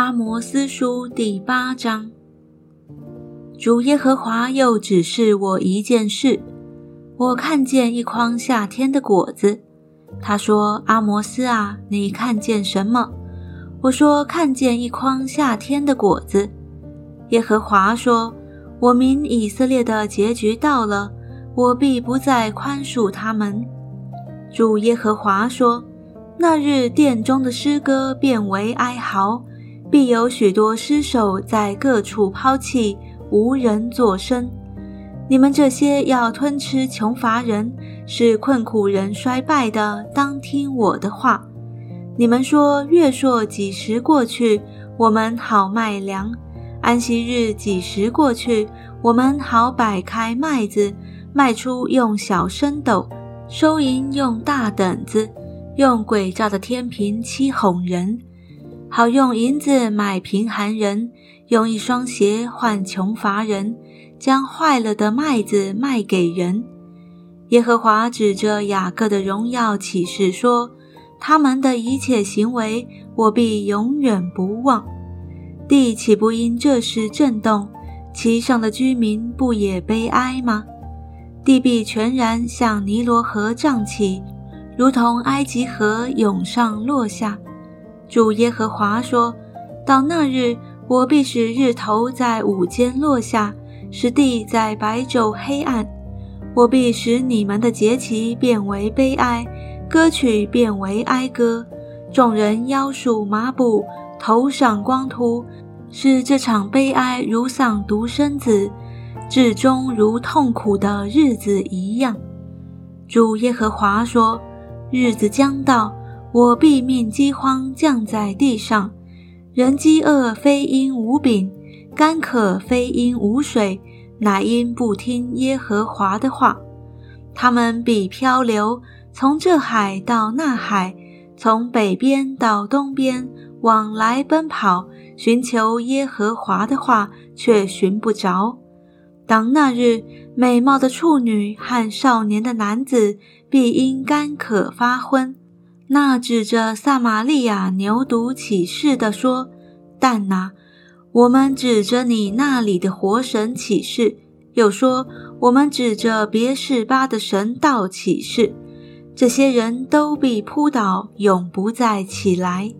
阿摩斯书第八章，主耶和华又指示我一件事：我看见一筐夏天的果子。他说：“阿摩斯啊，你看见什么？”我说：“看见一筐夏天的果子。”耶和华说：“我民以色列的结局到了，我必不再宽恕他们。”主耶和华说：“那日殿中的诗歌变为哀嚎，必有许多尸首在各处抛弃，无人作声。你们这些要吞吃穷乏人、使困苦人衰败的，当听我的话。你们说月朔几时过去，我们好卖粮；安息日几时过去，我们好摆开麦子，卖出用小升斗。”收银用大等子，用诡诈的天平欺哄人，好用银子买贫寒人，用一双鞋换穷乏人，将坏了的麦子卖给人。耶和华指着雅各的荣耀启示说：“他们的一切行为，我必永远不忘。地岂不因这事震动？其上的居民不也悲哀吗？”地必全然向尼罗河涨起，如同埃及河涌上落下。主耶和华说：“到那日，我必使日头在午间落下，使地在白昼黑暗。我必使你们的节期变为悲哀，歌曲变为哀歌。众人腰束麻布，头上光秃，使这场悲哀如丧独生子。”至终如痛苦的日子一样，主耶和华说：“日子将到，我必命饥荒降在地上，人饥饿非因无饼，干渴非因无水，乃因不听耶和华的话。他们必漂流，从这海到那海，从北边到东边，往来奔跑，寻求耶和华的话，却寻不着。”当那日，美貌的处女和少年的男子必因干渴发昏。那指着撒玛利亚牛犊起誓的说：“但哪，我们指着你那里的活神起誓，又说我们指着别是巴的神道起誓。这些人都必扑倒，永不再起来。”